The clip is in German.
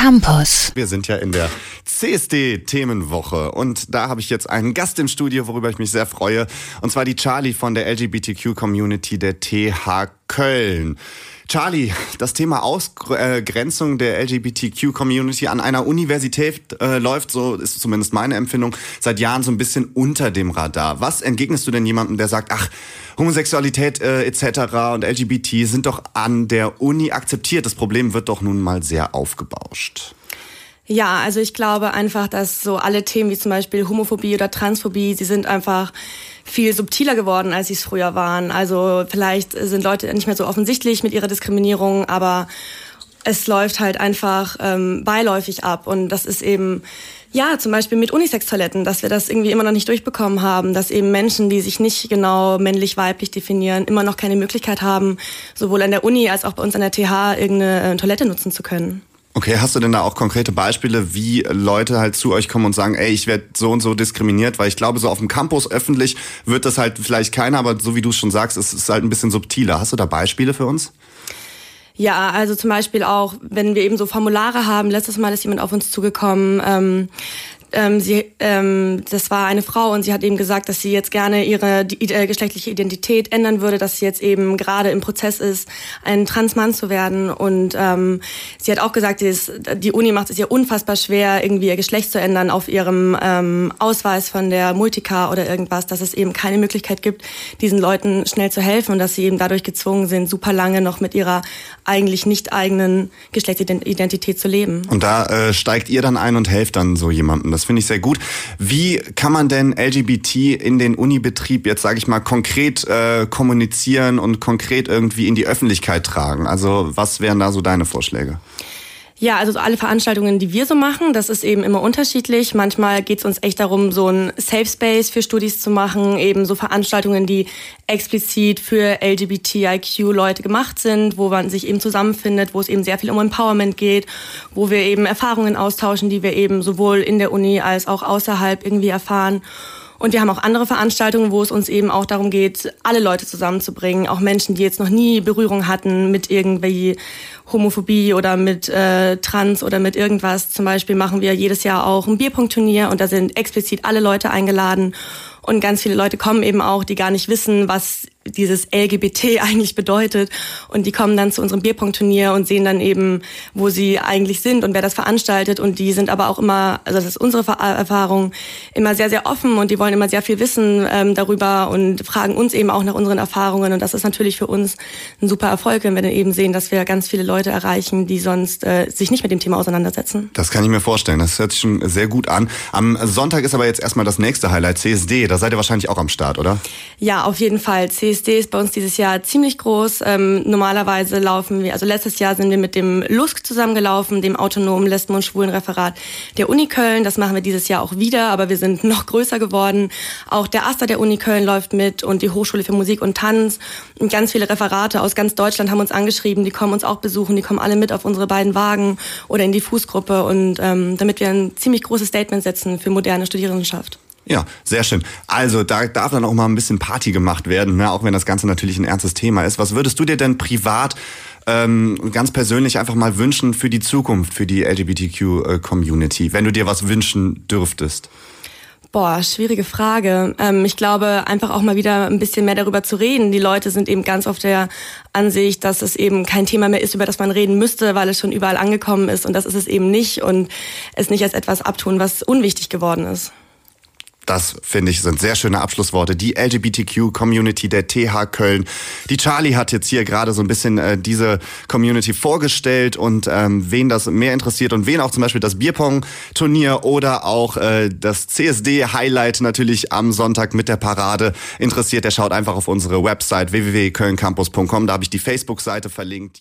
Campus. Wir sind ja in der CSD-Themenwoche und da habe ich jetzt einen Gast im Studio, worüber ich mich sehr freue. Und zwar die Charlie von der LGBTQ-Community der TH Köln. Charlie, das Thema Ausgrenzung der LGBTQ-Community an einer Universität äh, läuft, so ist zumindest meine Empfindung, seit Jahren so ein bisschen unter dem Radar. Was entgegnest du denn jemandem, der sagt, ach, Homosexualität äh, etc. und LGBT sind doch an der Uni akzeptiert, das Problem wird doch nun mal sehr aufgebauscht? Ja, also ich glaube einfach, dass so alle Themen wie zum Beispiel Homophobie oder Transphobie, sie sind einfach viel subtiler geworden, als sie es früher waren. Also vielleicht sind Leute nicht mehr so offensichtlich mit ihrer Diskriminierung, aber es läuft halt einfach ähm, beiläufig ab. Und das ist eben, ja, zum Beispiel mit Unisex-Toiletten, dass wir das irgendwie immer noch nicht durchbekommen haben, dass eben Menschen, die sich nicht genau männlich-weiblich definieren, immer noch keine Möglichkeit haben, sowohl an der Uni als auch bei uns an der TH irgendeine äh, Toilette nutzen zu können. Okay, hast du denn da auch konkrete Beispiele, wie Leute halt zu euch kommen und sagen, ey, ich werde so und so diskriminiert? Weil ich glaube, so auf dem Campus öffentlich wird das halt vielleicht keiner, aber so wie du es schon sagst, es ist halt ein bisschen subtiler. Hast du da Beispiele für uns? Ja, also zum Beispiel auch, wenn wir eben so Formulare haben. Letztes Mal ist jemand auf uns zugekommen, ähm, ähm, sie, ähm, das war eine Frau und sie hat eben gesagt, dass sie jetzt gerne ihre äh, geschlechtliche Identität ändern würde, dass sie jetzt eben gerade im Prozess ist, ein Transmann zu werden. Und ähm, sie hat auch gesagt, die, ist, die Uni macht es ihr unfassbar schwer, irgendwie ihr Geschlecht zu ändern auf ihrem ähm, Ausweis von der Multica oder irgendwas, dass es eben keine Möglichkeit gibt, diesen Leuten schnell zu helfen und dass sie eben dadurch gezwungen sind, super lange noch mit ihrer eigentlich nicht eigenen Geschlechtsidentität zu leben. Und da äh, steigt ihr dann ein und helft dann so jemandem. Das finde ich sehr gut. Wie kann man denn LGBT in den Unibetrieb jetzt, sage ich mal, konkret äh, kommunizieren und konkret irgendwie in die Öffentlichkeit tragen? Also was wären da so deine Vorschläge? Ja, also alle Veranstaltungen, die wir so machen, das ist eben immer unterschiedlich. Manchmal geht es uns echt darum, so ein Safe Space für Studis zu machen, eben so Veranstaltungen, die explizit für LGBTIQ-Leute gemacht sind, wo man sich eben zusammenfindet, wo es eben sehr viel um Empowerment geht, wo wir eben Erfahrungen austauschen, die wir eben sowohl in der Uni als auch außerhalb irgendwie erfahren. Und wir haben auch andere Veranstaltungen, wo es uns eben auch darum geht, alle Leute zusammenzubringen, auch Menschen, die jetzt noch nie Berührung hatten mit irgendwie Homophobie oder mit äh, Trans oder mit irgendwas. Zum Beispiel machen wir jedes Jahr auch ein Bierpunktturnier und da sind explizit alle Leute eingeladen. Und ganz viele Leute kommen eben auch, die gar nicht wissen, was dieses LGBT eigentlich bedeutet. Und die kommen dann zu unserem Bierpunktturnier und sehen dann eben, wo sie eigentlich sind und wer das veranstaltet. Und die sind aber auch immer, also das ist unsere Erfahrung, immer sehr, sehr offen und die wollen immer sehr viel wissen ähm, darüber und fragen uns eben auch nach unseren Erfahrungen. Und das ist natürlich für uns ein super Erfolg, wenn wir dann eben sehen, dass wir ganz viele Leute erreichen, die sonst äh, sich nicht mit dem Thema auseinandersetzen. Das kann ich mir vorstellen. Das hört sich schon sehr gut an. Am Sonntag ist aber jetzt erstmal das nächste Highlight, CSD. Da seid ihr wahrscheinlich auch am Start, oder? Ja, auf jeden Fall. CSD ist bei uns dieses Jahr ziemlich groß. Ähm, normalerweise laufen wir, also letztes Jahr sind wir mit dem LUSK zusammengelaufen, dem autonomen Lesben- und Schwulenreferat der Uni Köln. Das machen wir dieses Jahr auch wieder, aber wir sind noch größer geworden. Auch der AStA der Uni Köln läuft mit und die Hochschule für Musik und Tanz. Und ganz viele Referate aus ganz Deutschland haben uns angeschrieben, die kommen uns auch besuchen, die kommen alle mit auf unsere beiden Wagen oder in die Fußgruppe und ähm, damit wir ein ziemlich großes Statement setzen für moderne Studierendenschaft. Ja, sehr schön. Also da darf dann auch mal ein bisschen Party gemacht werden, ne? auch wenn das Ganze natürlich ein ernstes Thema ist. Was würdest du dir denn privat ähm, ganz persönlich einfach mal wünschen für die Zukunft, für die LGBTQ-Community, wenn du dir was wünschen dürftest? Boah, schwierige Frage. Ähm, ich glaube, einfach auch mal wieder ein bisschen mehr darüber zu reden. Die Leute sind eben ganz oft der Ansicht, dass es eben kein Thema mehr ist, über das man reden müsste, weil es schon überall angekommen ist. Und das ist es eben nicht. Und es nicht als etwas abtun, was unwichtig geworden ist. Das finde ich sind sehr schöne Abschlussworte. Die LGBTQ-Community der TH Köln. Die Charlie hat jetzt hier gerade so ein bisschen äh, diese Community vorgestellt und ähm, wen das mehr interessiert und wen auch zum Beispiel das Bierpong-Turnier oder auch äh, das CSD-Highlight natürlich am Sonntag mit der Parade interessiert, der schaut einfach auf unsere Website www.kölncampus.com. Da habe ich die Facebook-Seite verlinkt.